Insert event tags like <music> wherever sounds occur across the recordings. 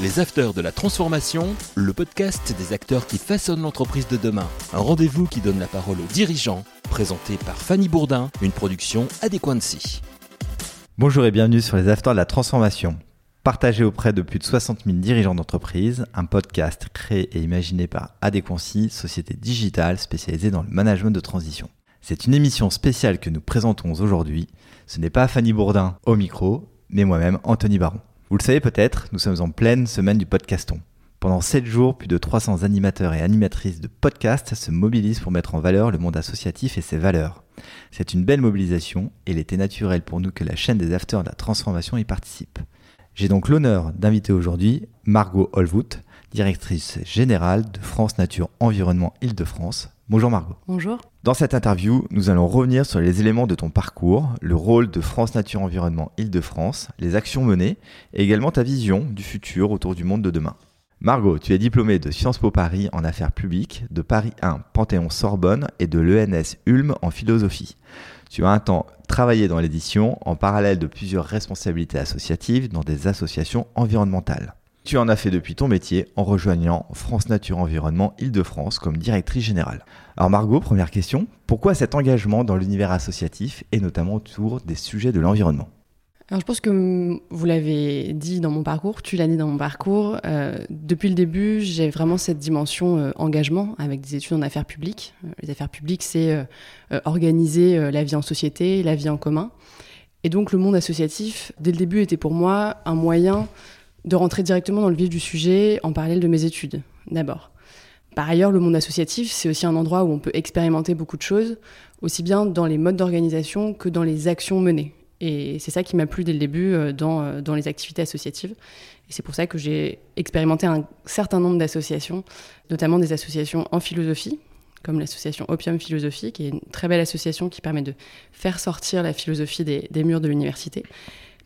Les Afters de la Transformation, le podcast des acteurs qui façonnent l'entreprise de demain. Un rendez-vous qui donne la parole aux dirigeants, présenté par Fanny Bourdin, une production Adéquancy. Bonjour et bienvenue sur les Afters de la Transformation. Partagé auprès de plus de 60 000 dirigeants d'entreprise, un podcast créé et imaginé par Adéquancy, société digitale spécialisée dans le management de transition. C'est une émission spéciale que nous présentons aujourd'hui. Ce n'est pas Fanny Bourdin au micro, mais moi-même, Anthony Baron. Vous le savez peut-être, nous sommes en pleine semaine du podcaston. Pendant 7 jours, plus de 300 animateurs et animatrices de podcasts se mobilisent pour mettre en valeur le monde associatif et ses valeurs. C'est une belle mobilisation et il était naturel pour nous que la chaîne des Afters de la transformation y participe. J'ai donc l'honneur d'inviter aujourd'hui Margot Holvoot, directrice générale de France Nature Environnement Île-de-France. Bonjour Margot. Bonjour. Dans cette interview, nous allons revenir sur les éléments de ton parcours, le rôle de France Nature Environnement Île-de-France, les actions menées et également ta vision du futur autour du monde de demain. Margot, tu es diplômée de Sciences Po Paris en affaires publiques, de Paris 1 Panthéon Sorbonne et de l'ENS Ulm en philosophie. Tu as un temps travaillé dans l'édition en parallèle de plusieurs responsabilités associatives dans des associations environnementales. Tu en as fait depuis ton métier en rejoignant France Nature Environnement Île-de-France comme directrice générale. Alors Margot, première question, pourquoi cet engagement dans l'univers associatif et notamment autour des sujets de l'environnement? Alors je pense que vous l'avez dit dans mon parcours, tu l'as dit dans mon parcours. Euh, depuis le début, j'ai vraiment cette dimension euh, engagement avec des études en affaires publiques. Euh, les affaires publiques, c'est organiser la vie en société, la vie en commun. Et donc le monde associatif, dès le début, était pour moi un moyen de rentrer directement dans le vif du sujet en parallèle de mes études, d'abord. Par ailleurs, le monde associatif, c'est aussi un endroit où on peut expérimenter beaucoup de choses, aussi bien dans les modes d'organisation que dans les actions menées. Et c'est ça qui m'a plu dès le début euh, dans, euh, dans les activités associatives. Et c'est pour ça que j'ai expérimenté un certain nombre d'associations, notamment des associations en philosophie, comme l'association Opium Philosophie, qui est une très belle association qui permet de faire sortir la philosophie des, des murs de l'université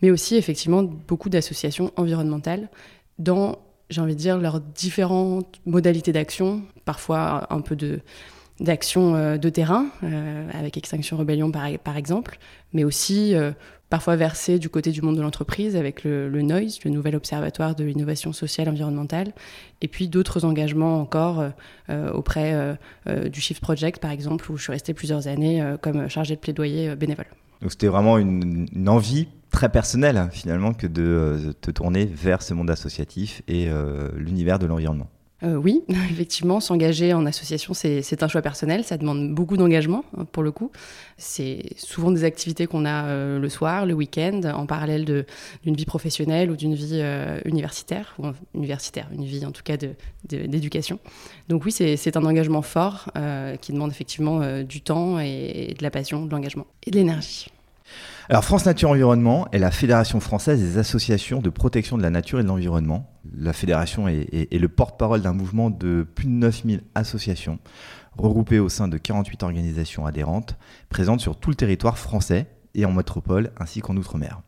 mais aussi effectivement beaucoup d'associations environnementales dans, j'ai envie de dire, leurs différentes modalités d'action, parfois un peu de d'action euh, de terrain, euh, avec Extinction Rebellion par, par exemple, mais aussi euh, parfois versées du côté du monde de l'entreprise avec le, le, NOISE, le Nouvel Observatoire de l'innovation sociale environnementale, et puis d'autres engagements encore auprès du Shift Project, par exemple, où je suis restée plusieurs années comme chargée de plaidoyer bénévole. Donc c'était vraiment une envie très personnel hein, finalement que de euh, te tourner vers ce monde associatif et euh, l'univers de l'environnement. Euh, oui, <laughs> effectivement, s'engager en association, c'est un choix personnel, ça demande beaucoup d'engagement hein, pour le coup. C'est souvent des activités qu'on a le soir, le week-end, en parallèle d'une vie professionnelle ou d'une vie universitaire, ou universitaire, une vie en tout cas d'éducation. Donc oui, c'est un engagement fort qui demande effectivement du temps et de la passion, de l'engagement et de l'énergie. Alors France Nature Environnement est la fédération française des associations de protection de la nature et de l'environnement. La fédération est, le porte-parole d'un mouvement de plus de 9000 associations regroupées au sein de 48 organisations adhérentes présentes sur tout le territoire français et en métropole ainsi qu'en outre-mer.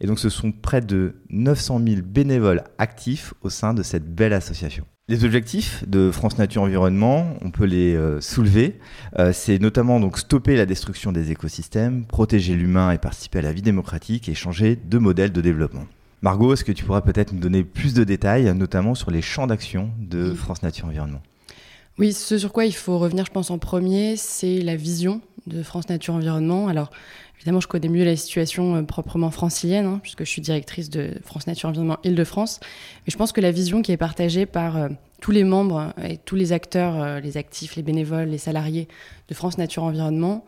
Et donc ce sont près de 900 000 bénévoles actifs au sein de cette belle association. Les objectifs de France Nature Environnement, on peut les euh, soulever. Euh, c'est notamment donc stopper la destruction des écosystèmes, protéger l'humain et participer à la vie démocratique et changer de modèle de développement. Margot, est-ce que tu pourras peut-être nous donner plus de détails, notamment sur les champs d'action de France Nature Environnement? Oui, ce sur quoi il faut revenir, je pense, en premier, c'est la vision de France Nature Environnement. Alors, Évidemment, je connais mieux la situation euh, proprement francilienne, hein, puisque je suis directrice de France Nature Environnement Île-de-France. Mais je pense que la vision qui est partagée par euh, tous les membres et tous les acteurs, euh, les actifs, les bénévoles, les salariés de France Nature Environnement,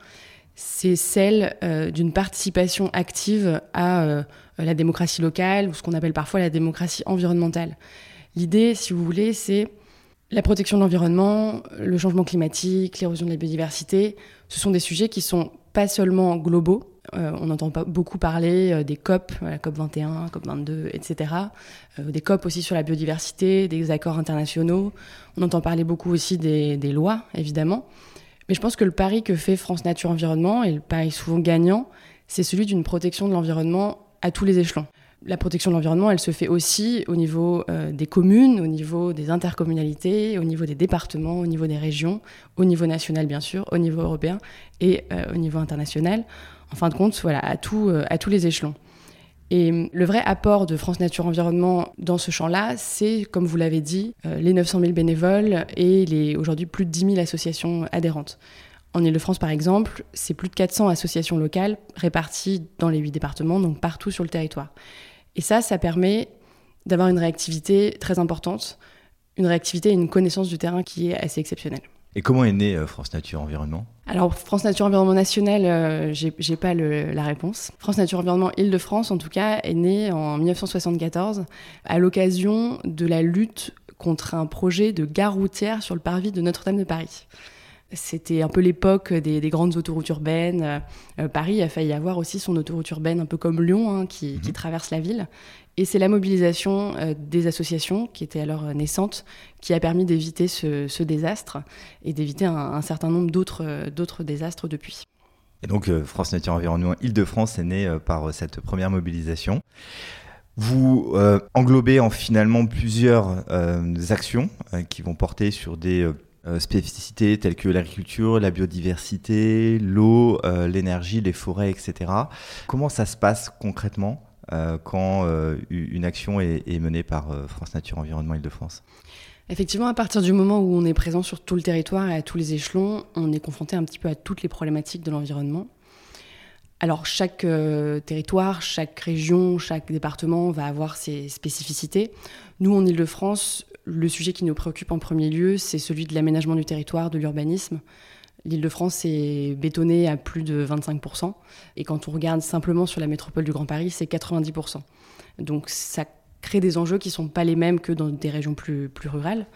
c'est celle d'une participation active à la démocratie locale, ou ce qu'on appelle parfois la démocratie environnementale. L'idée, si vous voulez, c'est la protection de l'environnement, le changement climatique, l'érosion de la biodiversité. Ce sont des sujets qui sont pas seulement globaux. Euh, on entend pas beaucoup parler euh, des COP, la COP 21, COP 22, etc. des COP aussi sur la biodiversité, des accords internationaux. On entend parler beaucoup aussi des, lois, évidemment. Mais je pense que le pari que fait France Nature Environnement, et le pari souvent gagnant, c'est celui d'une protection de l'environnement à tous les échelons la protection de l'environnement, elle se fait aussi au niveau euh, des communes, au niveau des intercommunalités, au niveau des départements, au niveau des régions, au niveau national bien sûr, au niveau européen et euh, au niveau international. En fin de compte, voilà, à, tout, euh, à tous les échelons. Et le vrai apport de France Nature Environnement dans ce champ-là, c'est, comme vous l'avez dit, les 900 000 bénévoles et les aujourd'hui plus de 10 000 associations adhérentes. En Ile-de-France, par exemple, c'est plus de 400 associations locales réparties dans les huit départements, donc partout sur le territoire. Et ça, ça permet d'avoir une réactivité très importante, une réactivité et une connaissance du terrain qui est assez exceptionnelle. Et comment est né euh, France Nature Environnement? Alors, France Nature Environnement National, euh, j'ai pas la réponse. France Nature Environnement Île-de-France, en tout cas, est né en 1974 à l'occasion de la lutte contre un projet de gare routière sur le parvis de Notre-Dame de Paris. C'était un peu l'époque des, grandes autoroutes urbaines. Euh, Paris a failli avoir aussi son autoroute urbaine, un peu comme Lyon, hein, qui, mhm. traverse la ville. Et c'est la mobilisation euh, des associations, qui étaient alors euh, naissantes, qui a permis d'éviter ce, désastre et d'éviter un, certain nombre d'autres désastres depuis. Et donc, France Nature Environnement Île-de-France est né par cette première mobilisation. Vous englobez en finalement plusieurs actions qui vont porter sur des spécificités telles que l'agriculture, la biodiversité, l'eau, euh, l'énergie, les forêts, etc. Comment ça se passe concrètement euh, quand une action est, menée par France Nature Environnement Île-de-France? Effectivement, à partir du moment où on est présent sur tout le territoire et à tous les échelons, on est confronté un petit peu à toutes les problématiques de l'environnement. Alors chaque territoire, chaque région, chaque département va avoir ses spécificités. Nous, en Ile-de-France, le sujet qui nous préoccupe en premier lieu, c'est celui de l'aménagement du territoire, de l'urbanisme. L'Île-de-France est bétonnée à plus de 25%. Et quand on regarde simplement sur la métropole du Grand Paris, c'est 90%. Donc ça crée des enjeux qui ne sont pas les mêmes que dans des régions plus, plus rurales.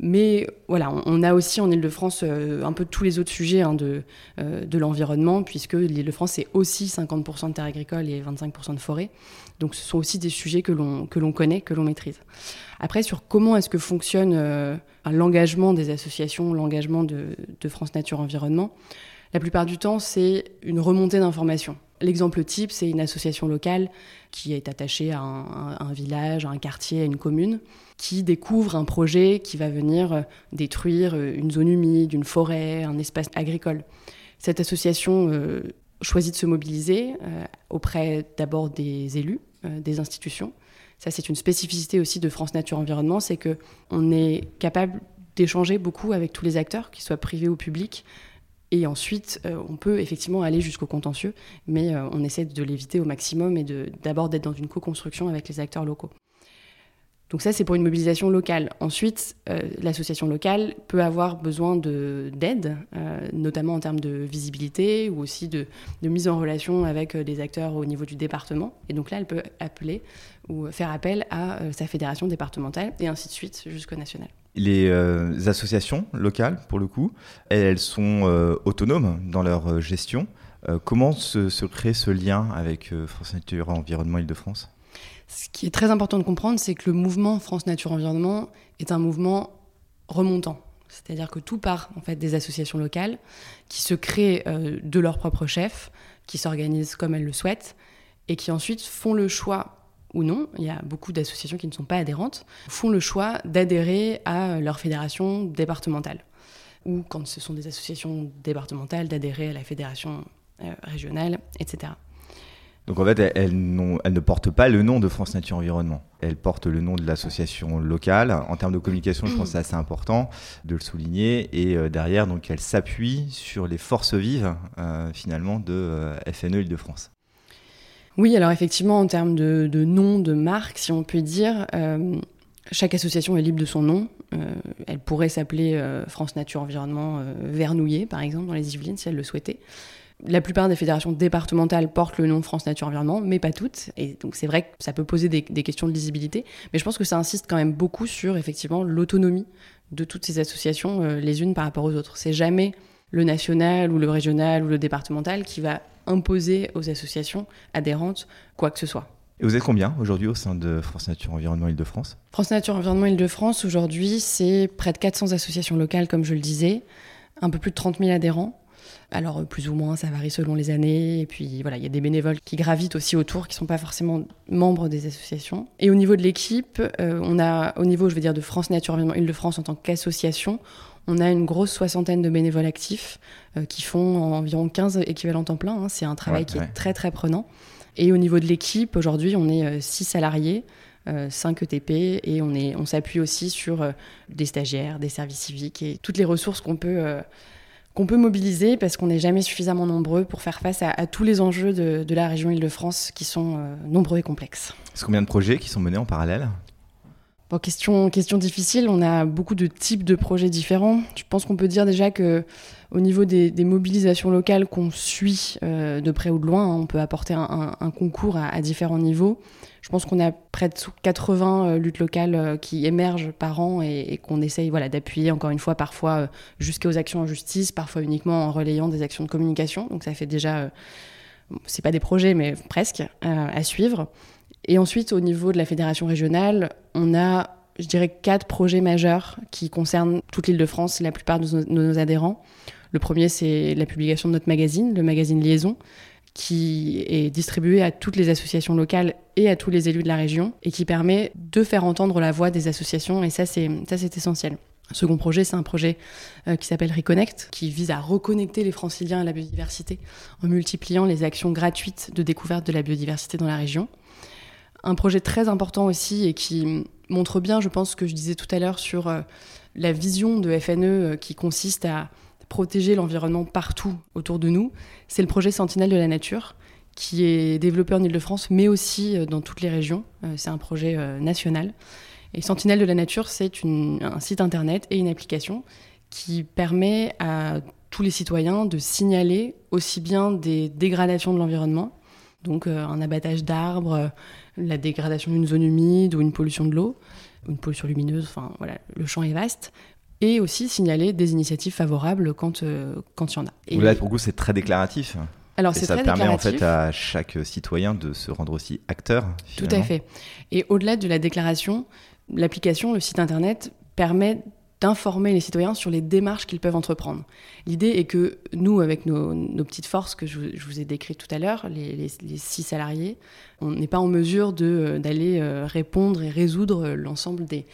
Mais voilà, on, a aussi en Ile-de-France euh, un peu tous les autres sujets hein, de, euh, de l'environnement, puisque l'Île-de-France, c'est aussi 50% de terres agricoles et 25% de forêts. Donc ce sont aussi des sujets que l'on connaît, que l'on maîtrise. Après, sur comment est-ce que fonctionne euh, l'engagement des associations, l'engagement de, France Nature Environnement, la plupart du temps, c'est une remontée d'informations. L'exemple type, c'est une association locale qui est attachée à un, village, à un quartier, à une commune, qui découvre un projet qui va venir euh, détruire euh, une zone humide, une forêt, un espace agricole. Cette association choisit de se mobiliser auprès d'abord des élus, des institutions, ça, c'est une spécificité aussi de France Nature Environnement, c'est que on est capable d'échanger beaucoup avec tous les acteurs, qu'ils soient privés ou publics. Et ensuite, euh, on peut effectivement aller jusqu'au contentieux, mais euh, on essaie de l'éviter au maximum et d'abord d'être dans une co-construction avec les acteurs locaux. Donc ça, c'est pour une mobilisation locale. Ensuite, euh, l'association locale peut avoir besoin d'aide, notamment en termes de visibilité ou aussi de, mise en relation avec des acteurs au niveau du département. Et donc là, elle peut appeler ou faire appel à sa fédération départementale et ainsi de suite jusqu'au national. Les associations locales, pour le coup, elles, sont autonomes dans leur gestion. comment se, crée ce lien avec France Nature Environnement Île-de-France? Ce qui est très important de comprendre, c'est que le mouvement France Nature Environnement est un mouvement remontant. C'est-à-dire que tout part en fait des associations locales qui se créent euh, de leur propre chef, qui s'organisent comme elles le souhaitent et qui ensuite font le choix ou non, il y a beaucoup d'associations qui ne sont pas adhérentes, font le choix d'adhérer à leur fédération départementale. Ou quand ce sont des associations départementales, d'adhérer à la fédération euh, régionale, etc. Donc en fait, elle, ne porte pas le nom de France Nature Environnement. Elle porte le nom de l'association locale. En termes de communication, je pense que c'est assez important de le souligner. Et euh, derrière, donc, elle s'appuie sur les forces vives, euh, finalement, de FNE Île-de-France. Oui, alors effectivement, en termes de, nom, de marque, si on peut dire, chaque association est libre de son nom. elle pourrait s'appeler France Nature Environnement Vernouillet, par exemple, dans les Yvelines, si elle le souhaitait. La plupart des fédérations départementales portent le nom France Nature Environnement, mais pas toutes. Et donc c'est vrai que ça peut poser des, questions de lisibilité, mais je pense que ça insiste quand même beaucoup sur effectivement l'autonomie de toutes ces associations euh, les unes par rapport aux autres. C'est jamais le national ou le régional ou le départemental qui va imposer aux associations adhérentes quoi que ce soit. Et vous êtes combien aujourd'hui au sein de France Nature Environnement Île-de-France? France Nature Environnement Île-de-France, aujourd'hui, c'est près de 400 associations locales, comme je le disais, un peu plus de 30 000 adhérents. Alors plus ou moins, ça varie selon les années. Et puis voilà, il y a des bénévoles qui gravitent aussi autour, qui ne sont pas forcément membres des associations. Et au niveau de l'équipe, euh, on a, au niveau, je veux dire, de France Nature Environnement Île-de-France en tant qu'association, on a une grosse soixantaine de bénévoles actifs euh, qui font environ 15 équivalents temps plein. Hein. C'est un travail qui est très très prenant. Et au niveau de l'équipe, aujourd'hui, on est 6 salariés. 5 ETP et on, est, on s'appuie aussi sur des stagiaires, des services civiques et toutes les ressources qu'on peut, qu'on peut mobiliser parce qu'on n'est jamais suffisamment nombreux pour faire face à, tous les enjeux de, de la région Île-de-France qui sont nombreux et complexes. Est-ce combien de projets qui sont menés en parallèle? Bon, question, difficile, on a beaucoup de types de projets différents. Je pense qu'on peut dire déjà que au niveau des, mobilisations locales qu'on suit euh, de près ou de loin, hein, on peut apporter un, concours à, différents niveaux. Je pense qu'on a près de 80 euh, luttes locales euh, qui émergent par an et, qu'on essaye voilà, d'appuyer encore une fois parfois jusqu'aux actions en justice, parfois uniquement en relayant des actions de communication. Donc ça fait déjà, c'est pas des projets mais presque, à suivre. Et ensuite, au niveau de la fédération régionale, on a, je dirais, quatre projets majeurs qui concernent toute l'île de France la plupart de nos, adhérents. Le premier, c'est la publication de notre magazine, le magazine Liaison, qui est distribué à toutes les associations locales et à tous les élus de la région, et qui permet de faire entendre la voix des associations, et ça, c'est, ça, c'est essentiel. Second projet, c'est un projet euh, qui s'appelle Reconnect, qui vise à reconnecter les franciliens à la biodiversité en multipliant les actions gratuites de découverte de la biodiversité dans la région. Un projet très important aussi et qui montre bien, je pense, ce que je disais tout à l'heure sur euh, la vision de FNE euh, qui consiste à protéger l'environnement partout autour de nous. C'est le projet Sentinelle de la Nature qui est développé en Ile-de-France, mais aussi euh, dans toutes les régions. C'est un projet national. Et Sentinelle de la Nature, c'est un site internet et une application qui permet à tous les citoyens de signaler aussi bien des dégradations de l'environnement, donc un abattage d'arbres, la dégradation d'une zone humide ou une pollution de l'eau, une pollution lumineuse, enfin voilà, le champ est vaste. Et aussi signaler des initiatives favorables quand euh, quand il y en a. Et là, pour vous, c'est très déclaratif. Alors, c'est ça permet en fait à chaque citoyen de se rendre aussi acteur. Tout à fait. Et au-delà de la déclaration, l'application, le site internet permet d'informer les citoyens sur les démarches qu'ils peuvent entreprendre. L'idée est que nous, avec nos, petites forces que je, vous ai décrites tout à l'heure, les, six salariés, on n'est pas en mesure euh, d'aller euh, répondre et résoudre l'ensemble des,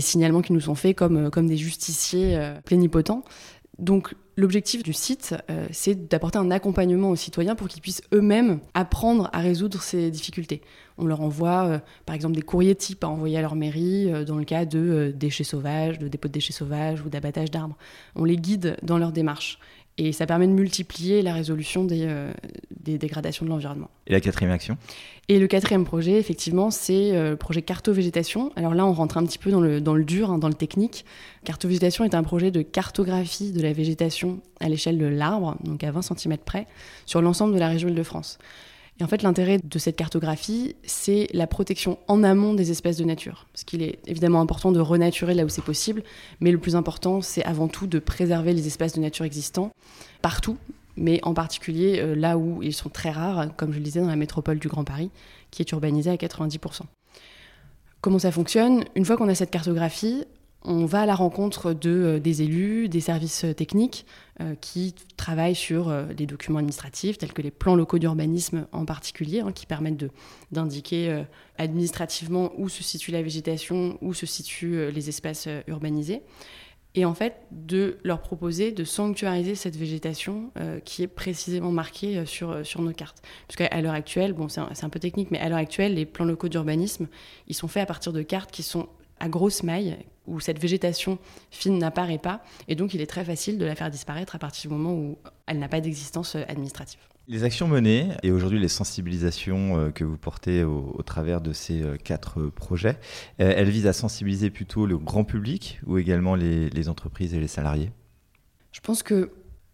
signalements qui nous sont faits comme, euh, comme des justiciers plénipotents. Donc l'objectif du site, euh, c'est d'apporter un accompagnement aux citoyens pour qu'ils puissent eux-mêmes apprendre à résoudre ces difficultés. On leur envoie euh, par exemple des courriers types à envoyer à leur mairie euh, dans le cas de déchets sauvages, de dépôts de déchets sauvages ou d'abattage d'arbres. On les guide dans leur démarche. Et ça permet de multiplier la résolution des, euh, des dégradations de l'environnement. Et la quatrième action? Et le quatrième projet, effectivement, c'est euh, le projet Carto-Végétation. Alors là, on rentre un petit peu dans le, dans le dur, hein, dans le technique. Carto-Végétation est un projet de cartographie de la végétation à l'échelle de l'arbre, donc à 20 cm près, sur l'ensemble de la région Île-de-France. Et en fait, l'intérêt de cette cartographie, c'est la protection en amont des espèces de nature. Parce qu'il est évidemment important de renaturer là où c'est possible, mais le plus important, c'est avant tout de préserver les espaces de nature existants partout, mais en particulier euh, là où ils sont très rares, comme je le disais dans la métropole du Grand Paris, qui est urbanisée à 90%. Comment ça fonctionne? Une fois qu'on a cette cartographie, on va à la rencontre de, euh, des élus, des services euh, techniques euh, qui travaillent sur les documents administratifs, tels que les plans locaux d'urbanisme en particulier, hein, qui permettent d'indiquer administrativement où se situe la végétation, où se situent les espaces urbanisés. Et en fait, de leur proposer de sanctuariser cette végétation qui est précisément marquée sur, sur nos cartes. Puisqu'à l'heure actuelle, bon, c'est un, un, peu technique, mais à l'heure actuelle, les plans locaux d'urbanisme, ils sont faits à partir de cartes qui sont à grosse maille, où cette végétation fine n'apparaît pas, et donc il est très facile de la faire disparaître à partir du moment où elle n'a pas d'existence euh, administrative. Les actions menées et aujourd'hui les sensibilisations euh, que vous portez au, travers de ces euh, quatre projets, elles visent à sensibiliser plutôt le grand public ou également les, entreprises et les salariés? Je pense que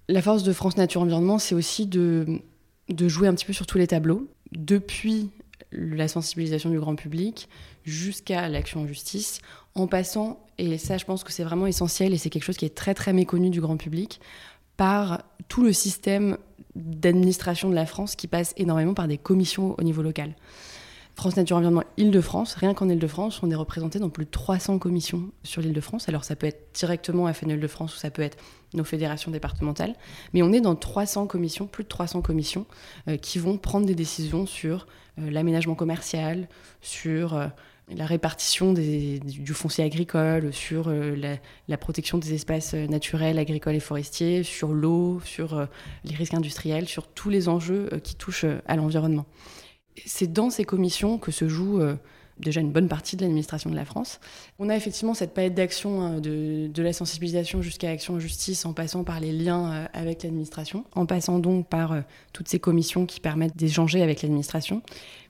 la force de France Nature Environnement, c'est aussi de, de jouer un petit peu sur tous les tableaux. Depuis la sensibilisation du grand public jusqu'à l'action en justice, en passant, et ça je pense que c'est vraiment essentiel et c'est quelque chose qui est très très méconnu du grand public, par tout le système d'administration de la France qui passe énormément par des commissions au niveau local. France Nature Environnement Île-de-France, rien qu'en Île-de-France, on est représenté dans plus de 300 commissions sur l'Île-de-France. Alors ça peut être directement à FNE-Île-de-France ou ça peut être nos fédérations départementales, mais on est dans 300 commissions, plus de 300 commissions, euh, qui vont prendre des décisions sur euh, l'aménagement commercial, sur euh, la répartition du foncier agricole, sur la, protection des espaces naturels, agricoles et forestiers, sur l'eau, sur les risques industriels, sur tous les enjeux qui touchent à l'environnement. C'est dans ces commissions que se joue déjà une bonne partie de l'administration de la France. On a effectivement cette palette d'action hein, de, la sensibilisation jusqu'à l'action en justice en passant par les liens euh, avec l'administration, en passant donc par euh, toutes ces commissions qui permettent d'échanger avec l'administration.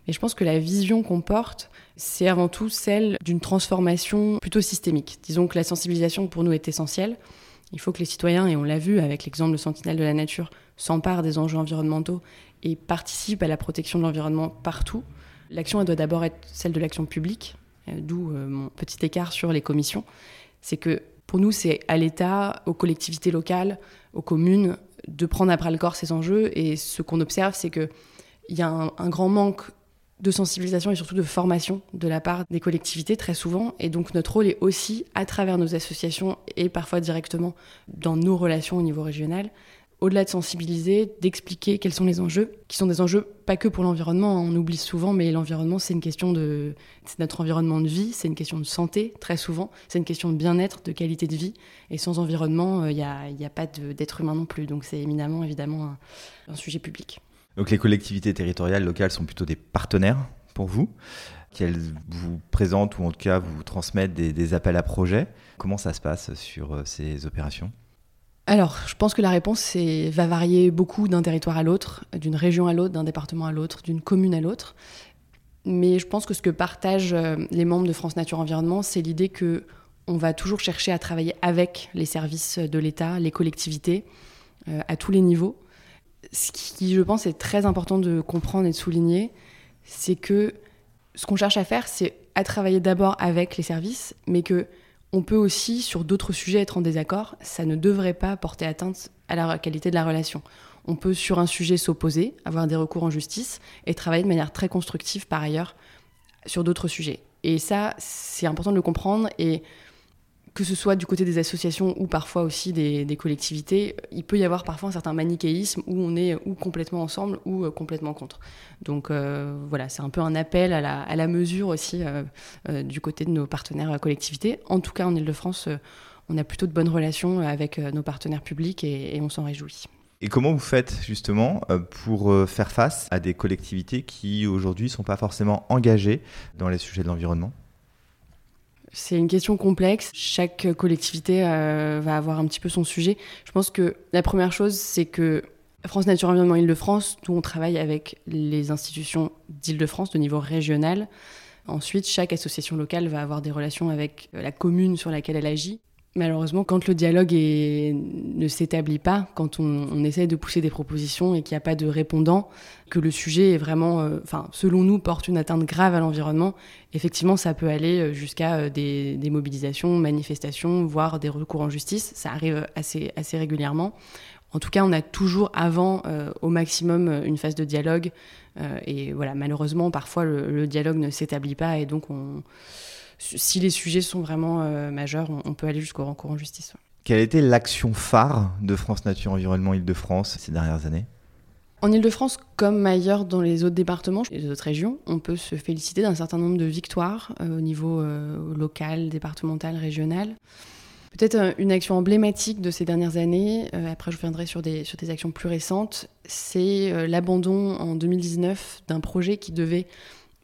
Mais je pense que la vision qu'on porte, c'est avant tout celle d'une transformation plutôt systémique. Disons que la sensibilisation pour nous est essentielle. Il faut que les citoyens, et on l'a vu avec l'exemple de Sentinelle de la Nature, s'emparent des enjeux environnementaux et participent à la protection de l'environnement partout. L'action, elle doit d'abord être celle de l'action publique, euh, d'où euh, mon petit écart sur les commissions. C'est que pour nous, c'est à l'État, aux collectivités locales, aux communes, de prendre à bras le corps ces enjeux. Et ce qu'on observe, c'est qu'il y a un, grand manque de sensibilisation et surtout de formation de la part des collectivités très souvent. Et donc notre rôle est aussi, à travers nos associations et parfois directement dans nos relations au niveau régional, au-delà de sensibiliser, d'expliquer quels sont les enjeux, qui sont des enjeux pas que pour l'environnement, hein, on oublie souvent, mais l'environnement, c'est une question de. Notre environnement de vie, c'est une question de santé, très souvent, c'est une question de bien-être, de qualité de vie, et sans environnement, il euh, n'y a, a, pas d'être humain non plus, donc c'est éminemment, évidemment, un, sujet public. Donc les collectivités territoriales locales sont plutôt des partenaires pour vous qu'elles vous présentent ou en tout cas vous transmettent des, appels à projets. Comment ça se passe sur euh, ces opérations? Alors, je pense que la réponse va varier beaucoup d'un territoire à l'autre, d'une région à l'autre, d'un département à l'autre, d'une commune à l'autre. Mais je pense que ce que partagent euh, les membres de France Nature Environnement, c'est l'idée que on va toujours chercher à travailler avec les services de l'État, les collectivités, euh, à tous les niveaux. Ce qui, je pense, est très important de comprendre et de souligner, c'est que ce qu'on cherche à faire, c'est à travailler d'abord avec les services, mais que on peut aussi, sur d'autres sujets, être en désaccord. Ça ne devrait pas porter atteinte à la qualité de la relation. On peut, sur un sujet, s'opposer, avoir des recours en justice et travailler de manière très constructive, par ailleurs, sur d'autres sujets. Et ça, c'est important de le comprendre. Et que ce soit du côté des associations ou parfois aussi des, collectivités, il peut y avoir parfois un certain manichéisme où on est ou complètement ensemble ou euh, complètement contre. Donc euh, voilà, c'est un peu un appel à la, mesure aussi euh, du côté de nos partenaires collectivités. En tout cas, en Ile-de-France, on a plutôt de bonnes relations avec nos partenaires publics et, et on s'en réjouit. Et comment vous faites justement pour faire face à des collectivités qui aujourd'hui ne sont pas forcément engagées dans les sujets de l'environnement? C'est une question complexe. Chaque collectivité euh, va avoir un petit peu son sujet. Je pense que la première chose, c'est que France Nature Environnement Île-de-France, nous on travaille avec les institutions d'Île-de-France de niveau régional. Ensuite, chaque association locale va avoir des relations avec la commune sur laquelle elle agit. Malheureusement, quand le dialogue ne s'établit pas, quand on, on, essaie de pousser des propositions et qu'il n'y a pas de répondant, que le sujet est vraiment, euh, enfin, selon nous, porte une atteinte grave à l'environnement, effectivement, ça peut aller euh, jusqu'à euh, des, des, mobilisations, manifestations, voire des recours en justice. Ça arrive assez, assez régulièrement. En tout cas, on a toujours avant, au maximum, une phase de dialogue. et voilà, malheureusement, parfois, le, le dialogue ne s'établit pas et donc on si les sujets sont vraiment euh, majeurs, on, peut aller jusqu'au recours en justice. Quelle été l'action phare de France Nature Environnement Île-de-France ces dernières années? En Ile-de-France, comme ailleurs dans les autres départements et les autres régions, on peut se féliciter d'un certain nombre de victoires euh, au niveau euh, local, départemental, régional. Peut-être une action emblématique de ces dernières années, après je reviendrai sur des, sur des actions plus récentes, c'est l'abandon en 2019 d'un projet qui devait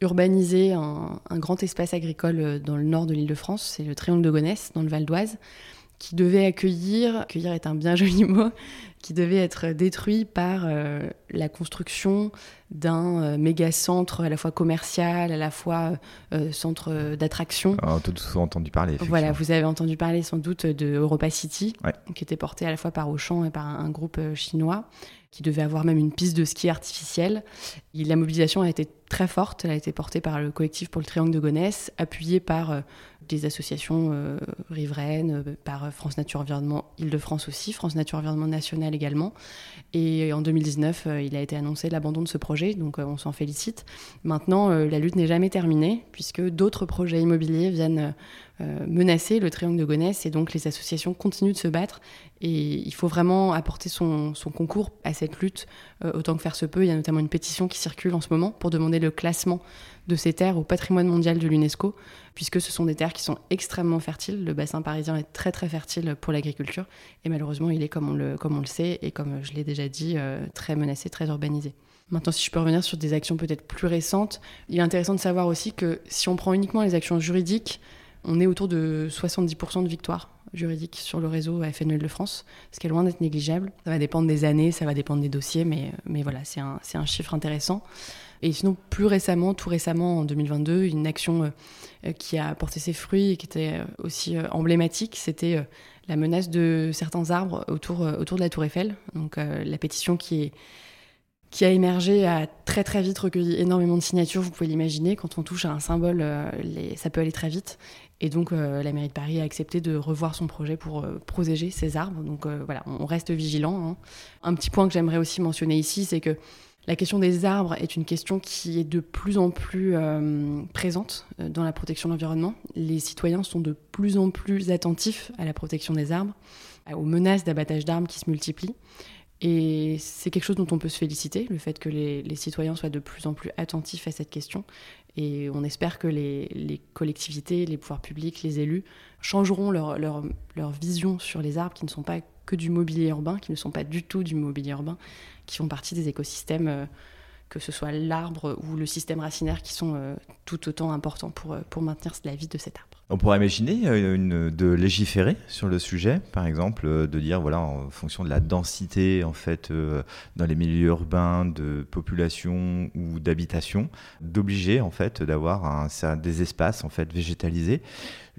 urbaniser un, grand espace agricole euh, dans le nord de l'île de France, c'est le Triangle de Gonesse, dans le Val d'Oise, qui devait accueillir, accueillir est un bien <laughs> joli mot, qui devait être détruit par euh, la construction d'un euh, méga centre à la fois commercial, à la fois centre d'attraction. On a tous entendu parler. Voilà, vous avez entendu parler sans doute de Europa City, qui était porté à la fois par Auchan et par un groupe chinois qui devait avoir même une piste de ski artificielle. la mobilisation a été très forte, elle a été portée par le collectif pour le Triangle de Gonesse, appuyée par euh, des associations euh, riveraines, euh, par France Nature Environnement Île-de-France aussi, France Nature Environnement National également. Et en 2019, il a été annoncé l'abandon de ce projet, donc on s'en félicite. Maintenant, la lutte n'est jamais terminée, puisque d'autres projets immobiliers viennent euh, menacer le triangle de Gonesse et donc les associations continuent de se battre et il faut vraiment apporter son, concours à cette lutte euh, autant que faire se peut. Il y a notamment une pétition qui circule en ce moment pour demander le classement de ces terres au patrimoine mondial de l'UNESCO puisque ce sont des terres qui sont extrêmement fertiles. Le bassin parisien est très très fertile pour l'agriculture et malheureusement il est comme on le, comme on le sait et comme je l'ai déjà dit euh, très menacé, très urbanisé. Maintenant, si je peux revenir sur des actions peut-être plus récentes, il est intéressant de savoir aussi que si on prend uniquement les actions juridiques, on est autour de 70% de victoires juridiques sur le réseau FNL de France, ce qui est loin d'être négligeable. Ça va dépendre des années, ça va dépendre des dossiers, mais, mais voilà, c'est un, un, chiffre intéressant. Et sinon, plus récemment, tout récemment, en 2022, une action euh, qui a porté ses fruits et qui était euh, aussi euh, emblématique, c'était la menace de certains arbres autour, autour de la Tour Eiffel. Donc la pétition qui est qui a émergé, a très très vite recueilli énormément de signatures, vous pouvez l'imaginer, quand on touche à un symbole, ça peut aller très vite. Et donc la mairie de Paris a accepté de revoir son projet pour protéger ces arbres. Donc voilà, on reste vigilant. Hein. Un petit point que j'aimerais aussi mentionner ici, c'est que la question des arbres est une question qui est de plus en plus euh, présente euh, dans la protection de l'environnement. Les citoyens sont de plus en plus attentifs à la protection des arbres, aux menaces d'abattage d'arbres qui se multiplient. Et c'est quelque chose dont on peut se féliciter, le fait que les, citoyens soient de plus en plus attentifs à cette question. Et on espère que les, collectivités, les pouvoirs publics, les élus changeront leur, vision sur les arbres qui ne sont pas que du mobilier urbain, qui ne sont pas du tout du mobilier urbain, qui font partie des écosystèmes, euh, que ce soit l'arbre ou le système racinaire, qui sont euh, tout autant importants pour, euh, pour maintenir la vie de cet arbre. On pourrait imaginer une, de légiférer sur le sujet, par exemple, de dire, voilà, en fonction de la densité, en fait, dans les milieux urbains de population ou d'habitation, d'obliger, en fait, d'avoir des espaces, en fait, végétalisés.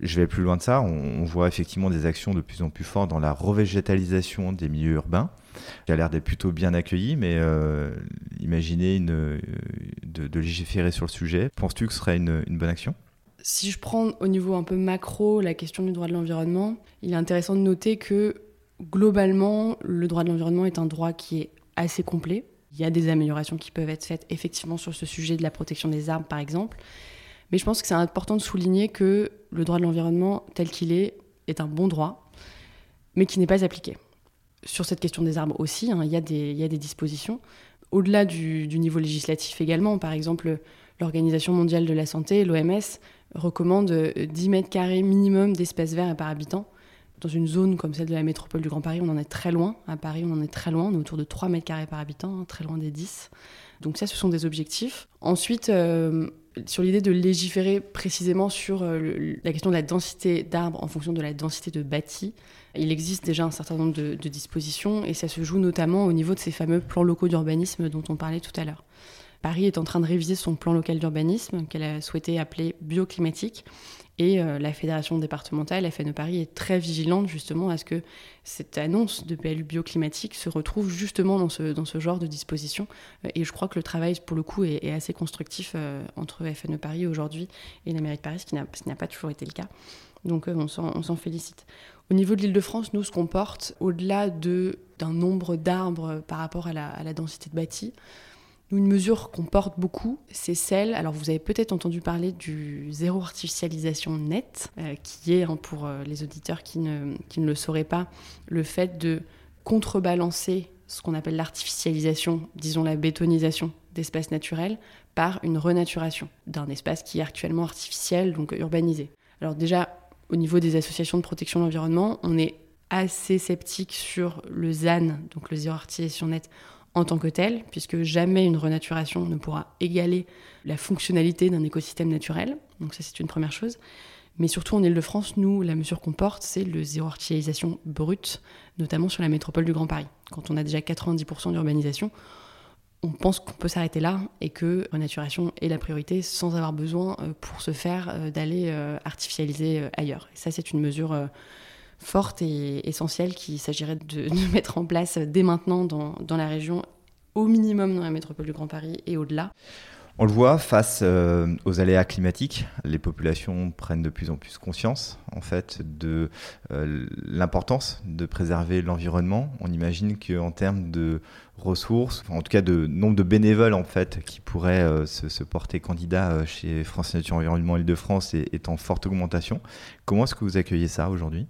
Je vais plus loin de ça, on, voit effectivement des actions de plus en plus fortes dans la revégétalisation des milieux urbains qui a l'air d'être plutôt bien accueilli, mais euh, imaginez euh, de, légiférer sur le sujet. Penses-tu que ce serait une, bonne action? Si je prends au niveau un peu macro la question du droit de l'environnement, il est intéressant de noter que globalement, le droit de l'environnement est un droit qui est assez complet. Il y a des améliorations qui peuvent être faites effectivement sur ce sujet de la protection des arbres, par exemple. Mais je pense que c'est important de souligner que le droit de l'environnement tel qu'il est est un bon droit, mais qui n'est pas appliqué sur cette question des arbres aussi, hein, il, y a des, dispositions. Au-delà du, niveau législatif également, par exemple, l'Organisation mondiale de la santé, l'OMS, recommande 10 mètres carrés minimum d'espace vert par habitant. Dans une zone comme celle de la métropole du Grand Paris, on en est très loin. À Paris, on en est très loin. On est autour de 3 mètres carrés par habitant, hein, très loin des 10. Donc ça, ce sont des objectifs. Ensuite, euh, sur l'idée de légiférer précisément sur euh, la question de la densité d'arbres en fonction de la densité de bâtis, il existe déjà un certain nombre de, dispositions et ça se joue notamment au niveau de ces fameux plans locaux d'urbanisme dont on parlait tout à l'heure. Paris est en train de réviser son plan local d'urbanisme qu'elle a souhaité appeler bioclimatique. Et euh, la fédération départementale, la FNE Paris, est très vigilante justement à ce que cette annonce de PLU bioclimatique se retrouve justement dans ce, dans ce genre de disposition. Euh, et je crois que le travail, pour le coup, est, assez constructif euh, entre FNE Paris aujourd'hui et la mairie de Paris, ce qui n'a pas toujours été le cas. Donc on s'en félicite. Au niveau de l'île de France, nous, ce qu'on porte, au-delà d'un nombre d'arbres par rapport à la, densité de bâti, une mesure qu'on porte beaucoup, c'est celle, alors vous avez peut-être entendu parler du zéro artificialisation net, euh, qui est, hein, pour euh, les auditeurs qui ne, qui ne le sauraient pas, le fait de contrebalancer ce qu'on appelle l'artificialisation, disons la bétonisation d'espaces naturels, par une renaturation d'un espace qui est actuellement artificiel, donc urbanisé. Alors déjà, au niveau des associations de protection de l'environnement, on est assez sceptique sur le ZAN, donc le zéro artificialisation net, en tant que tel, puisque jamais une renaturation ne pourra égaler la fonctionnalité d'un écosystème naturel. Donc ça, c'est une première chose. Mais surtout en Ile-de-France, nous, la mesure qu'on porte, c'est le zéro artificialisation brute, notamment sur la métropole du Grand Paris. Quand on a déjà 90% d'urbanisation, on pense qu'on peut s'arrêter là et que renaturation est la priorité sans avoir besoin euh, pour se faire euh, d'aller euh, artificialiser ailleurs. Ça, c'est une mesure forte et essentielle qu'il s'agirait de, <laughs> mettre en place dès maintenant dans la région, au minimum dans la métropole du Grand Paris et au-delà. On le voit face euh, aux aléas climatiques, les populations prennent de plus en plus conscience en fait de euh, l'importance de préserver l'environnement. On imagine qu'en termes de ressources, en tout cas de nombre de bénévoles en fait qui pourraient euh, se, porter candidat chez France Nature Environnement Île-de-France est, en forte augmentation. Comment est-ce que vous accueillez ça aujourd'hui?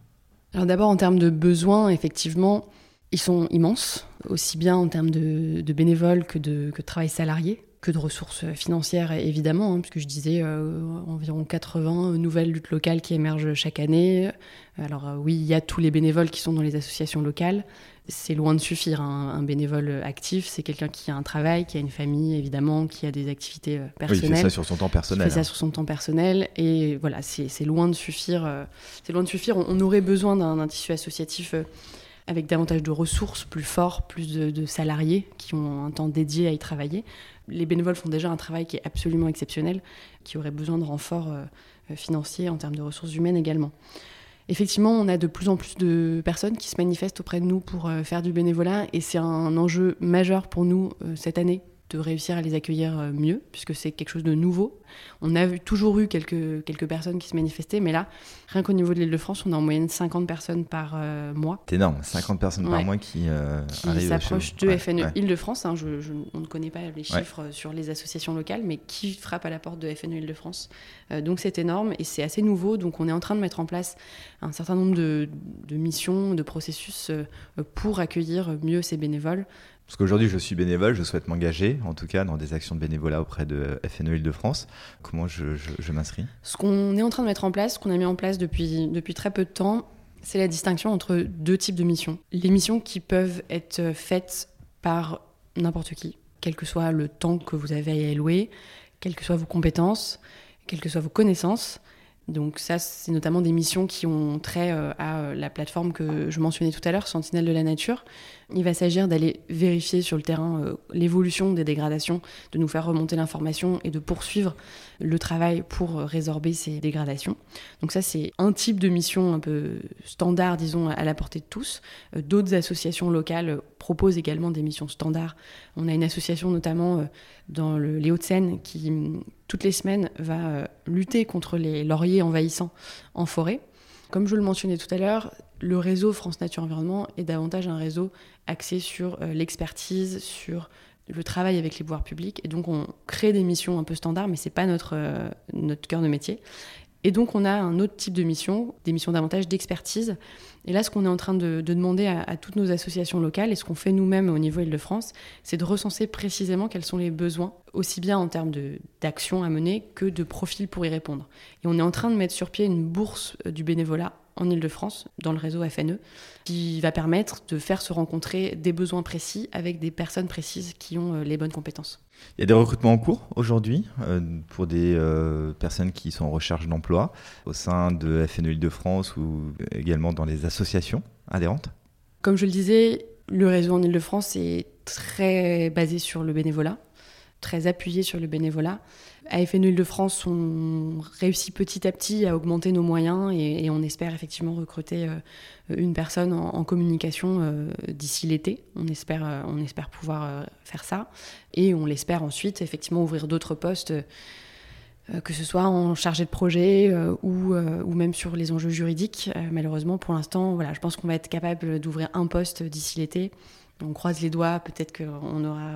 Alors d'abord en termes de besoins, effectivement, ils sont immenses, aussi bien en termes de, bénévoles que de travail salarié que de ressources financières, évidemment, hein, puisque je disais euh, environ 80 nouvelles luttes locales qui émergent chaque année. Alors euh, oui, il y a tous les bénévoles qui sont dans les associations locales, c'est loin de suffire. Un, un bénévole actif, c'est quelqu'un qui a un travail, qui a une famille, évidemment, qui a des activités personnelles. Oui, il fait ça sur son temps personnel. Il fait ça sur son temps personnel. Et voilà, c'est loin de suffire. c'est loin de suffire. On, aurait besoin d'un tissu associatif avec davantage de ressources, plus fort, plus de, salariés qui ont un temps dédié à y travailler. Les bénévoles font déjà un travail qui est absolument exceptionnel, qui aurait besoin de renforts euh, financiers en termes de ressources humaines également. Effectivement, on a de plus en plus de personnes qui se manifestent auprès de nous pour euh, faire du bénévolat et c'est un enjeu majeur pour nous euh, cette année de réussir à les accueillir euh, mieux, puisque c'est quelque chose de nouveau. On a toujours eu quelques, quelques personnes qui se manifestaient, mais là, rien qu'au niveau de l'île de France, on a en moyenne 50 personnes par euh, mois. C'est énorme, 50 personnes par mois qui, euh, qui s'approchent de FNE Île-de-France. Hein, je, on ne connaît pas les chiffres sur les associations locales, mais qui frappent à la porte de FNE Île-de-France. donc c'est énorme et c'est assez nouveau. Donc on est en train de mettre en place un certain nombre de, de missions, de processus pour accueillir mieux ces bénévoles. Parce qu'aujourd'hui, je suis bénévole, je souhaite m'engager, en tout cas, dans des actions de bénévolat auprès de FNE Île-de-France. Comment je, m'inscris? Ce qu'on est en train de mettre en place, ce qu'on a mis en place depuis, depuis très peu de temps, c'est la distinction entre deux types de missions. Les missions qui peuvent être faites par n'importe qui, quel que soit le temps que vous avez à y allouer, quelles que soient vos compétences, quelles que soient vos connaissances, donc ça, c'est notamment des missions qui ont trait euh, à euh, la plateforme que je mentionnais tout à l'heure, Sentinelle de la Nature. Il va s'agir d'aller vérifier sur le terrain euh, l'évolution des dégradations, de nous faire remonter l'information et de poursuivre le travail pour résorber ces dégradations. Donc ça, c'est un type de mission un peu standard, disons, à la portée de tous. D'autres associations locales proposent également des missions standards. On a une association notamment dans le, les Hauts-de-Seine qui toutes les semaines, va euh, lutter contre les lauriers envahissants en forêt. Comme je le mentionnais tout à l'heure, le réseau France Nature Environnement est davantage un réseau axé sur euh, l'expertise, sur le travail avec les pouvoirs publics. Et donc, on crée des missions un peu standards, mais ce n'est pas euh, notre cœur de métier. Et donc, on a un autre type de mission, des missions davantage d'expertise. Et là, ce qu'on est en train de, demander à, toutes nos associations locales et ce qu'on fait nous-mêmes au niveau Île-de-France, c'est de recenser précisément quels sont les besoins, aussi bien en termes d'actions à mener que de profils pour y répondre. Et on est en train de mettre sur pied une bourse euh, du bénévolat en Ile-de-France, dans le réseau FNE, qui va permettre de faire se rencontrer des besoins précis avec des personnes précises qui ont euh, les bonnes compétences. Il y a des recrutements en cours aujourd'hui euh, pour des euh, personnes qui sont en recherche d'emploi au sein de FNE Ile-de-France ou également dans les associations adhérentes Comme je le disais, le réseau en Ile-de-France est très basé sur le bénévolat, très appuyé sur le bénévolat. À FNE Île-de-France, on réussit petit à petit à augmenter nos moyens et, on espère effectivement recruter euh, une personne en, communication euh, d'ici l'été. On espère, euh, pouvoir faire ça et on l'espère ensuite effectivement ouvrir d'autres postes que ce soit en chargé de projet ou, même sur les enjeux juridiques. malheureusement, pour l'instant, je pense qu'on va être capable d'ouvrir un poste d'ici l'été on croise les doigts, peut-être qu'on aura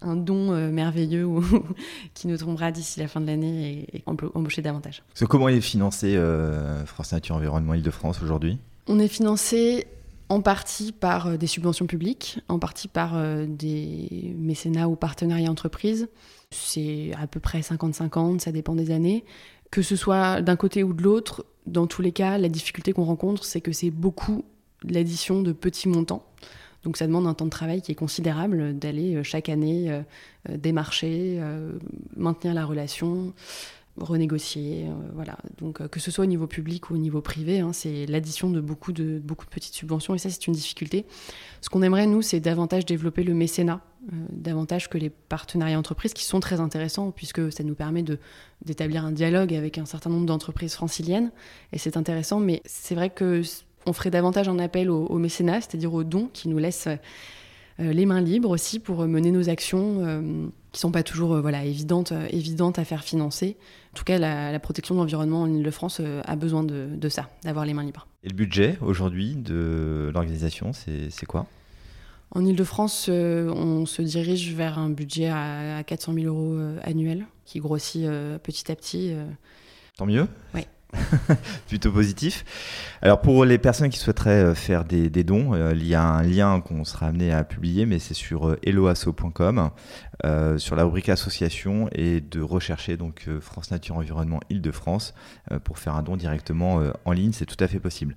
un don euh, merveilleux <laughs> qui nous tombera d'ici la fin de l'année et, embaucher davantage. comment est financé euh, France Nature Environnement Île-de-France aujourd'hui? On est financé en partie par euh, des subventions publiques, en partie par des mécénats ou partenariats entreprises. C'est à peu près 50-50, ça dépend des années. Que ce soit d'un côté ou de l'autre, dans tous les cas, la difficulté qu'on rencontre, c'est que c'est beaucoup l'addition de petits montants. Donc ça demande un temps de travail qui est considérable d'aller euh, chaque année euh, euh, démarcher, maintenir la relation, renégocier. voilà. Donc que ce soit au niveau public ou au niveau privé, hein, c'est l'addition de beaucoup, de beaucoup de petites subventions et ça c'est une difficulté. Ce qu'on aimerait nous, c'est davantage développer le mécénat, davantage que les partenariats entreprises qui sont très intéressants puisque ça nous permet d'établir un dialogue avec un certain nombre d'entreprises franciliennes et c'est intéressant, mais c'est vrai que on ferait davantage un appel au, mécénat, c'est-à-dire aux dons qui nous laissent euh, les mains libres aussi pour mener nos actions euh, qui sont pas toujours euh, voilà, évidentes, évidentes à faire financer. En tout cas, la, protection de l'environnement en Ile-de-France a besoin de, ça, d'avoir les mains libres. Et le budget aujourd'hui de l'organisation, c'est quoi? En Ile-de-France, on se dirige vers un budget à, 400 000 euros annuel qui grossit petit à petit. Tant mieux? Oui. <laughs> plutôt positif. Alors pour les personnes qui souhaiteraient euh, faire des, dons, euh, il y a un lien qu'on sera amené à publier, mais c'est sur helloasso.com, euh, sur la rubrique association et de rechercher donc France Nature Environnement Île-de-France pour faire un don directement en ligne, c'est tout à fait possible.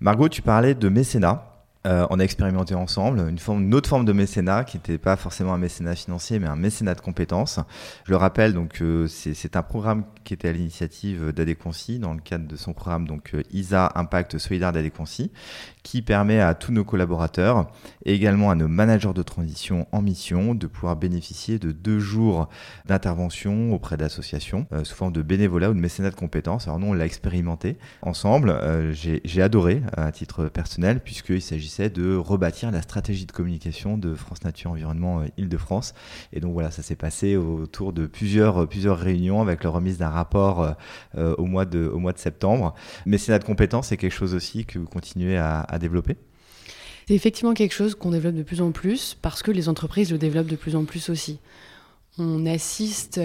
Margot, tu parlais de mécénat. Euh, on a expérimenté ensemble une, forme, une autre forme de mécénat qui n'était pas forcément un mécénat financier, mais un mécénat de compétences. Je le rappelle, donc euh, c'est un programme qui était à l'initiative d'Adéquancy dans le cadre de son programme donc euh, ISA Impact Solidaire d'Adéquancy, qui permet à tous nos collaborateurs et également à nos managers de transition en mission de pouvoir bénéficier de deux jours d'intervention auprès d'associations sous forme de bénévolat ou de mécénat de compétences. Alors nous, on l'a expérimenté ensemble. J'ai adoré à titre personnel puisqu'il s'agit de rebâtir la stratégie de communication de France Nature Environnement euh, Île-de-France. Et donc voilà, ça s'est passé autour de plusieurs, euh, plusieurs réunions avec la remise d'un rapport euh, au, mois de, au mois de septembre. Mécénat de compétences, c'est quelque chose aussi que vous continuez à, développer c'est effectivement quelque chose qu'on développe de plus en plus parce que les entreprises le développent de plus en plus aussi. On assiste,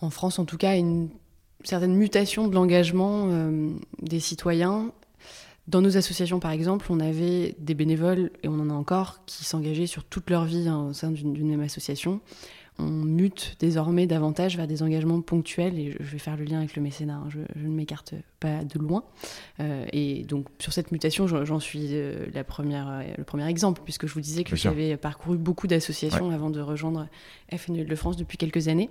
en France en tout cas, à une certaine mutation de l'engagement des citoyens dans nos associations, par exemple, on avait des bénévoles, et on en a encore, qui s'engageaient sur toute leur vie hein, au sein d'une même association. On mute désormais davantage vers des engagements ponctuels, et je vais faire le lien avec le mécénat, hein, je, ne m'écarte pas de loin. Euh, et donc, sur cette mutation, j'en suis euh, la première, euh, le premier exemple, puisque je vous disais que j'avais parcouru beaucoup d'associations avant de rejoindre FNL de France depuis quelques années.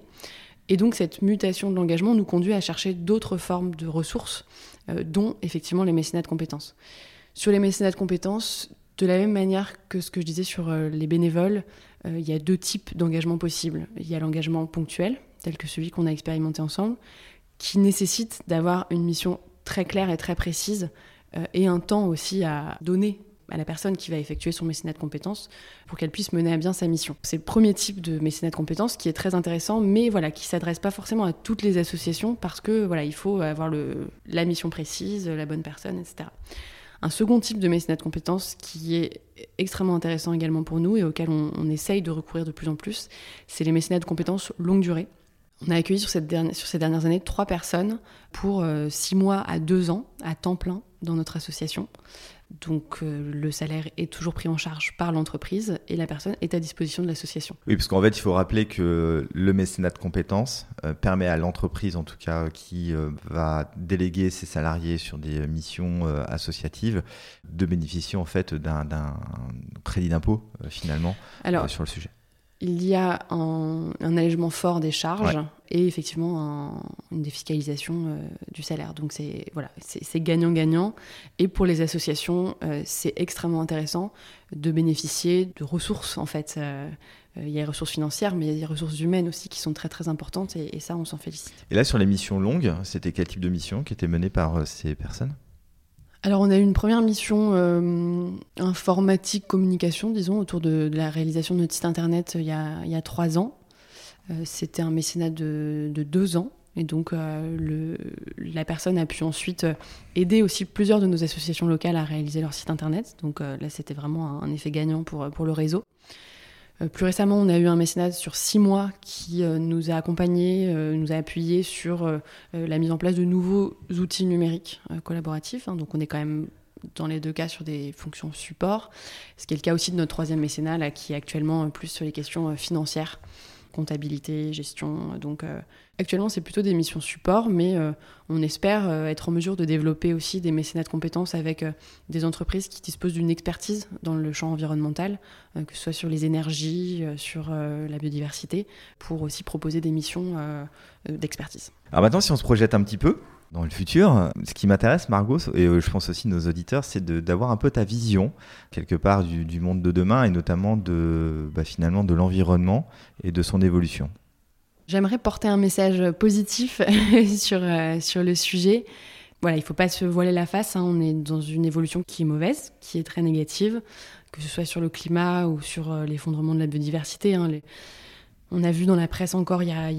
Et donc cette mutation de l'engagement nous conduit à chercher d'autres formes de ressources, dont effectivement les mécénats de compétences. Sur les mécénats de compétences, de la même manière que ce que je disais sur les bénévoles, euh, il y a deux types d'engagement possibles. Il y a l'engagement ponctuel, tel que celui qu'on a expérimenté ensemble, qui nécessite d'avoir une mission très claire et très précise et un temps aussi à donner à la personne qui va effectuer son mécénat de compétences pour qu'elle puisse mener à bien sa mission. C'est le premier type de mécénat de compétences qui est très intéressant, mais voilà, qui s'adresse pas forcément à toutes les associations parce que voilà, il faut avoir le, la mission précise, la bonne personne, etc. Un second type de mécénat de compétences qui est extrêmement intéressant également pour nous et auquel on, essaye de recourir de plus en plus, c'est les mécénats de compétences longue durée. On a accueilli sur, ces dernières années trois personnes pour euh, six mois à deux ans à temps plein dans notre association. Donc euh, le salaire est toujours pris en charge par l'entreprise et la personne est à disposition de l'association. Oui, parce qu'en fait, il faut rappeler que le mécénat de compétences euh, permet à l'entreprise, en tout cas, qui euh, va déléguer ses salariés sur des missions associatives, de bénéficier en fait d'un crédit d'impôt finalement sur le sujet. il y a un, allègement fort des charges et effectivement une défiscalisation euh, du salaire. Donc c'est voilà, c'est gagnant-gagnant. Et pour les associations, euh, c'est extrêmement intéressant de bénéficier de ressources en fait. Euh, il y a les ressources financières, mais il y a des ressources humaines aussi qui sont très très importantes et, et ça, on s'en félicite. Et là, sur les missions longues, c'était quel type de mission qui était menée par ces personnes? Alors, on a eu une première mission euh, informatique communication, disons, autour de, la réalisation de notre site internet il, y a, trois ans. Euh, c'était un mécénat de, deux ans. Et donc, le, la personne a pu ensuite aider aussi plusieurs de nos associations locales à réaliser leur site internet. Donc là, c'était vraiment un, effet gagnant pour, le réseau. Euh, plus récemment, on a eu un mécénat sur six mois qui euh, nous a accompagnés, euh, nous a appuyés sur la mise en place de nouveaux outils numériques collaboratifs. Hein. donc on est quand même dans les deux cas sur des fonctions support, ce qui est le cas aussi de notre troisième mécénat qui est actuellement plus sur les questions financières comptabilité, gestion. Donc euh, actuellement, c'est plutôt des missions support, mais euh, on espère euh, être en mesure de développer aussi des mécénats de compétences avec des entreprises qui disposent d'une expertise dans le champ environnemental, que ce soit sur les énergies, sur la biodiversité, pour aussi proposer des missions d'expertise. Alors maintenant, si on se projette un petit peu, dans le futur. Ce qui m'intéresse, Margot, et euh, je pense aussi nos auditeurs, c'est d'avoir un peu ta vision, quelque part, du, monde de demain, et notamment de, bah, finalement de l'environnement et de son évolution. J'aimerais porter un message positif <laughs> sur, euh, sur le sujet. Voilà, il ne faut pas se voiler la face, hein. on est dans une évolution qui est mauvaise, qui est très négative, que ce soit sur le climat ou sur euh, l'effondrement de la biodiversité. Hein. On a vu dans la presse encore il y a,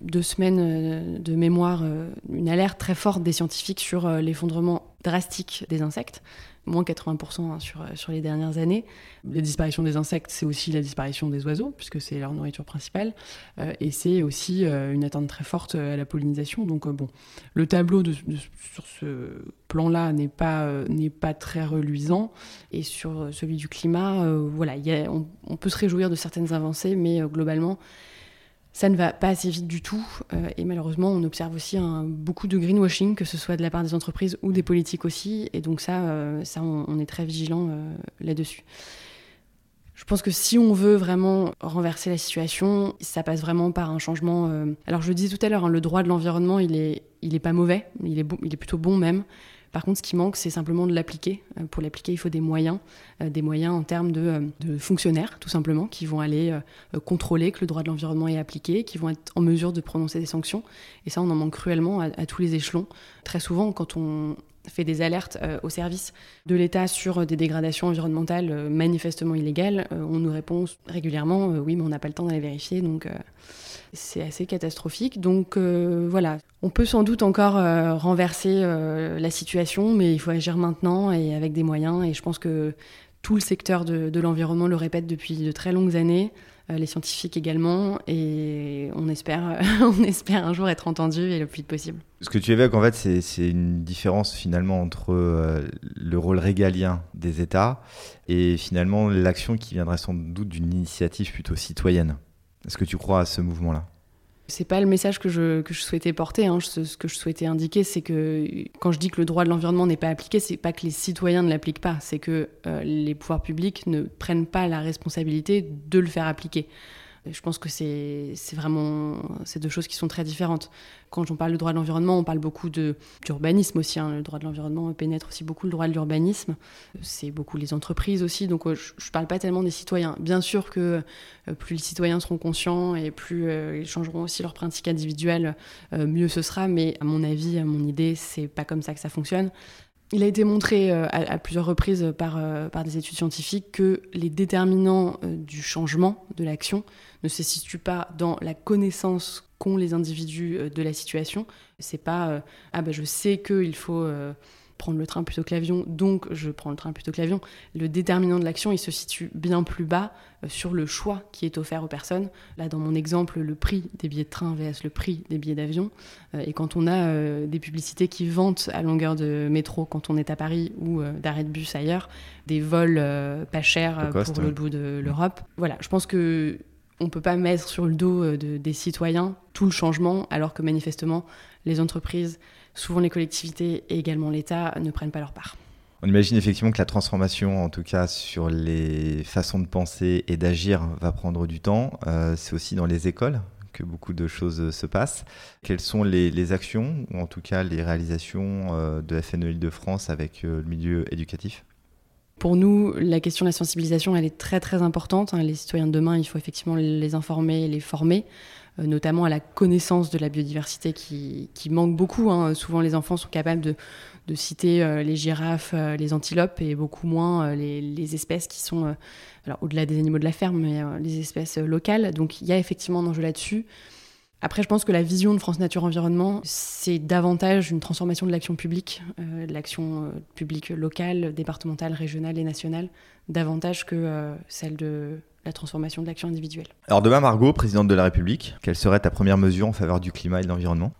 deux semaines euh, de mémoire euh, une alerte très forte des scientifiques sur euh, l'effondrement drastique des insectes moins 80% hein, sur, euh, sur les dernières années. La disparition des insectes, c'est aussi la disparition des oiseaux, puisque c'est leur nourriture principale, euh, et c'est aussi euh, une attente très forte à la pollinisation. Donc bon, le tableau sur ce plan-là n'est pas, n'est pas très reluisant, et sur celui du climat, voilà, on, peut se réjouir de certaines avancées, mais globalement, Ça ne va pas assez vite du tout. euh, et malheureusement, on observe aussi beaucoup de greenwashing, que ce soit de la part des entreprises ou des politiques aussi. Et donc ça, euh, on, est très vigilant euh, là-dessus. Je pense que si on veut vraiment renverser la situation, ça passe vraiment par un changement. Alors je le disais tout à l'heure, hein, le droit de l'environnement, il est, il est pas mauvais, il est plutôt bon même. Par contre, ce qui manque, c'est simplement de l'appliquer. Euh, Pour l'appliquer, il faut des moyens, euh, des moyens en termes de, euh, de fonctionnaires, tout simplement, qui vont aller contrôler que le droit de l'environnement est appliqué, qui vont être en mesure de prononcer des sanctions. Et ça, on en manque cruellement à tous les échelons. Très souvent, quand on fait des alertes euh, au service de l'État sur euh, des dégradations environnementales euh, manifestement illégales, on nous répond régulièrement oui, mais on n'a pas le temps d'aller vérifier, donc c'est assez catastrophique. Donc voilà, on peut sans doute encore renverser la situation, mais il faut agir maintenant et avec des moyens. Et je pense que tout le secteur de, l'environnement le répète depuis de très longues années, les scientifiques également, et on espère, <laughs> on espère un jour être entendu et le plus vite possible. Ce que tu évoques, en fait, c'est- c'est une différence finalement entre euh, le rôle régalien des États et finalement l'action qui viendrait sans doute d'une initiative plutôt citoyenne. Est-ce que tu crois à ce mouvement-là? C'est pas le message que je, que je souhaitais porter. hein. Ce, que je souhaitais indiquer, c'est que quand je dis que le droit de l'environnement n'est pas appliqué, c'est pas que les citoyens ne l'appliquent pas, c'est que euh, les pouvoirs publics ne prennent pas la responsabilité de le faire appliquer. Je pense que c'est c'est vraiment ces deux choses qui sont très différentes. Quand on parle de droit de l'environnement, on parle beaucoup d'urbanisme aussi. hein. Le droit de l'environnement pénètre aussi beaucoup le droit de l'urbanisme. C'est beaucoup les entreprises aussi. Donc je ne parle pas tellement des citoyens. Bien sûr que euh, plus les citoyens seront conscients et plus euh, ils changeront aussi leurs pratiques individuelles, euh, mieux ce sera. Mais à mon avis, à mon idée, c'est pas comme ça que ça fonctionne. Il a été montré à, plusieurs reprises par, par des études scientifiques que les déterminants du changement de l'action ne se situent pas dans la connaissance qu'ont les individus euh, de la situation. C'est pas euh, ah ben je sais qu'il faut euh, prendre le train plutôt que l'avion, donc je prends le train plutôt que l'avion. Le déterminant de l'action, il se situe bien plus bas sur le choix qui est offert aux personnes. Là, dans mon exemple, le prix des billets de train vs le prix des billets d'avion. Et quand on a des publicités qui vantent à longueur de métro quand on est à Paris ou d'arrêt de bus ailleurs, des vols pas chers cost, pour ouais. le bout de l'Europe. Voilà, je pense que on peut pas mettre sur le dos euh, de- des citoyens tout le changement, alors que manifestement, les entreprises, souvent les collectivités et également l'État ne prennent pas leur part. On imagine effectivement que la transformation, en tout cas sur les façons de penser et d'agir, va prendre du temps. Euh, c'est aussi dans les écoles que beaucoup de choses se passent. Quelles sont les, actions, ou en tout cas les réalisations euh, de FNE Île-de-France avec euh, le milieu éducatif? Pour nous, la question de la sensibilisation, elle est très très importante. hein. Les citoyens de demain, il faut effectivement les informer et les former, euh, notamment à la connaissance de la biodiversité qui, manque beaucoup. hein. Souvent, les enfants sont capables de, citer euh, les girafes, euh, les antilopes et beaucoup moins les, espèces qui sont, alors au-delà des animaux de la ferme, mais les espèces locales. Donc il y a effectivement un enjeu là-dessus. Après, je pense que la vision de France Nature Environnement, c'est davantage une transformation de l'action publique, euh, de l'action euh, publique locale, départementale, régionale et nationale, davantage que euh, celle de la transformation de l'action individuelle. Alors demain, Margot, présidente de la République, quelle serait ta première mesure en faveur du climat et de l'environnement?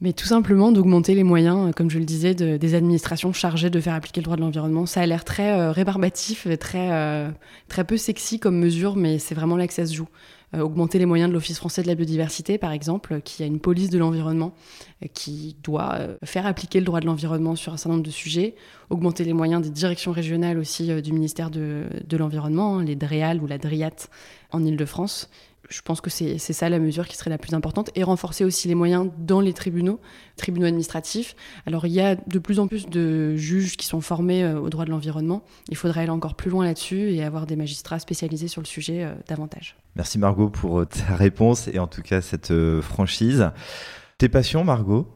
Mais tout simplement d'augmenter les moyens, comme je le disais, de- des administrations chargées de faire appliquer le droit de l'environnement. Ça a l'air très rébarbatif, très, très peu sexy comme mesure, mais c'est vraiment là que ça se joue. Euh, augmenter les moyens de l'Office français de la biodiversité, par exemple, qui a une police de l'environnement, euh, qui doit euh, faire appliquer le droit de l'environnement sur un certain nombre de sujets. Augmenter les moyens des directions régionales aussi euh, du ministère de, de l'Environnement, hein, les DREAL ou la DRIAT en Ile-de-France. Je pense que c'est ça la mesure qui serait la plus importante. Et renforcer aussi les moyens dans les tribunaux, tribunaux administratifs. Alors il y a de plus en plus de juges qui sont formés euh, au droit de l'environnement. Il faudrait aller encore plus loin là-dessus et avoir des magistrats spécialisés sur le sujet euh, davantage. Merci Margot pour euh, ta réponse et en tout cas cette franchise. Tes passions, Margot,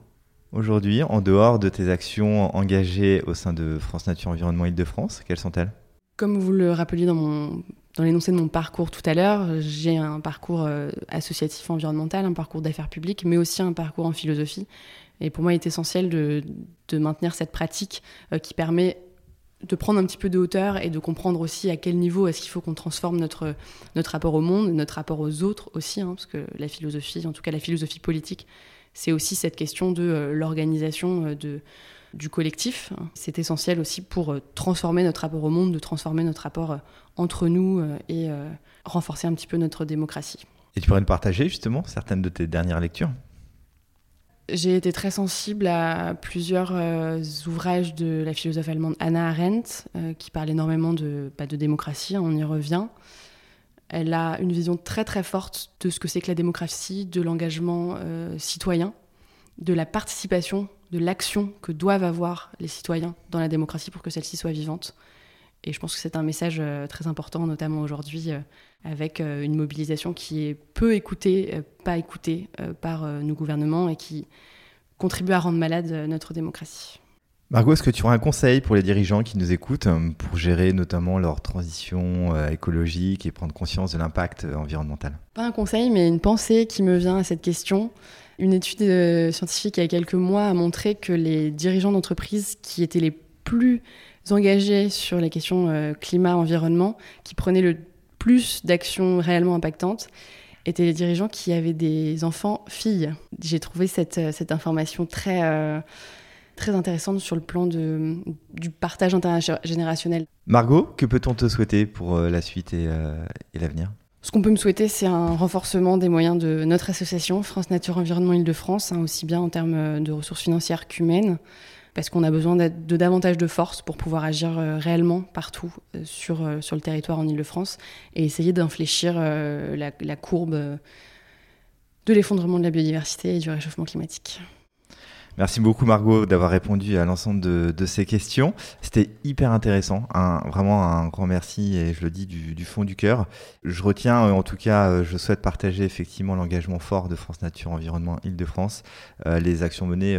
aujourd'hui, en dehors de tes actions engagées au sein de France Nature Environnement Île-de-France, quelles sont-elles? Comme vous le rappeliez dans, mon, dans l'énoncé de mon parcours tout à l'heure, j'ai un parcours euh, associatif environnemental, un parcours d'affaires publiques, mais aussi un parcours en philosophie. Et pour moi, il est essentiel de, de maintenir cette pratique euh, qui permet de prendre un petit peu de hauteur et de comprendre aussi à quel niveau est-ce qu'il faut qu'on transforme notre, notre rapport au monde, notre rapport aux autres aussi, hein, parce que la philosophie, en tout cas la philosophie politique, c'est aussi cette question de euh, l'organisation de, du collectif. C'est essentiel aussi pour euh, transformer notre rapport au monde, de transformer notre rapport euh, entre nous euh, et renforcer un petit peu notre démocratie. Et tu pourrais nous partager justement certaines de tes dernières lectures? J'ai été très sensible à plusieurs euh, ouvrages de la philosophe allemande Anna Arendt, euh, qui parle énormément de, bah, de démocratie, hein, on y revient. Elle a une vision très très forte de ce que c'est que la démocratie, de l'engagement euh, citoyen, de la participation, de l'action que doivent avoir les citoyens dans la démocratie pour que celle-ci soit vivante. Et je pense que c'est un message euh, très important, notamment aujourd'hui, euh, avec euh, une mobilisation qui est peu écoutée, pas écoutée par nos gouvernements et qui contribue à rendre malade notre démocratie. Margot, est-ce que tu auras un conseil pour les dirigeants qui nous écoutent pour gérer notamment leur transition écologique et prendre conscience de l'impact environnemental? Pas un conseil, mais une pensée qui me vient à cette question. Une étude scientifique il y a quelques mois a montré que les dirigeants d'entreprises qui étaient les plus engagés sur les questions euh, climat-environnement, qui prenaient le plus d'actions réellement impactantes, étaient les dirigeants qui avaient des enfants filles. J'ai trouvé cette, euh, information très, euh, très intéressante sur le plan du partage intergénérationnel. Margot, que peut-on te souhaiter pour la suite et l'avenir? Ce qu'on peut me souhaiter, c'est un renforcement des moyens de notre association, France Nature Environnement Île-de-France, hein, aussi bien en termes de ressources financières qu'humaines parce qu'on a besoin de davantage de force pour pouvoir agir euh, réellement partout euh, sur, euh, le territoire en Ile-de-France et essayer d'infléchir la, courbe de l'effondrement de la biodiversité et du réchauffement climatique. Merci beaucoup Margot d'avoir répondu à l'ensemble de, ces questions. C'était hyper intéressant. Un, vraiment un grand merci et je le dis du, fond du cœur. Je retiens, euh, en tout cas, euh, je souhaite partager effectivement l'engagement fort de France Nature Environnement Île-de-France. Euh, les actions menées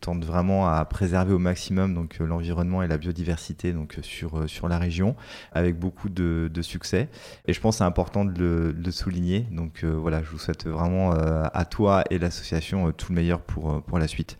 tendent vraiment à préserver au maximum donc l'environnement et la biodiversité donc sur sur la région avec beaucoup de, succès. Et je pense c'est important de le, souligner. Donc voilà, je vous souhaite vraiment à toi et l'association tout le meilleur pour pour la suite.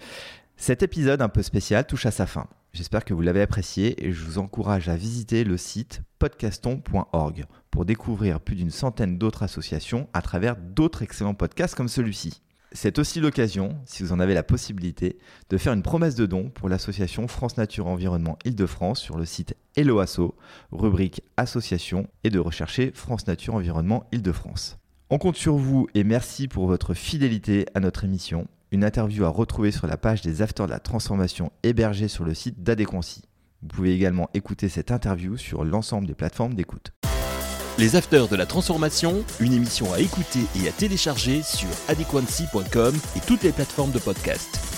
Cet épisode un peu spécial touche à sa fin. J'espère que vous l'avez apprécié et je vous encourage à visiter le site podcaston.org pour découvrir plus d'une centaine d'autres associations à travers d'autres excellents podcasts comme celui-ci. C'est aussi l'occasion, si vous en avez la possibilité, de faire une promesse de don pour l'association France Nature Environnement Île-de-France sur le site Helloasso, rubrique Association, et de rechercher France Nature Environnement Île-de-France. On compte sur vous et merci pour votre fidélité à notre émission une interview à retrouver sur la page des Afters de la Transformation hébergée sur le site d'Adéquancy. Vous pouvez également écouter cette interview sur l'ensemble des plateformes d'écoute. Les Afters de la Transformation, une émission à écouter et à télécharger sur adequancy.com et toutes les plateformes de podcast.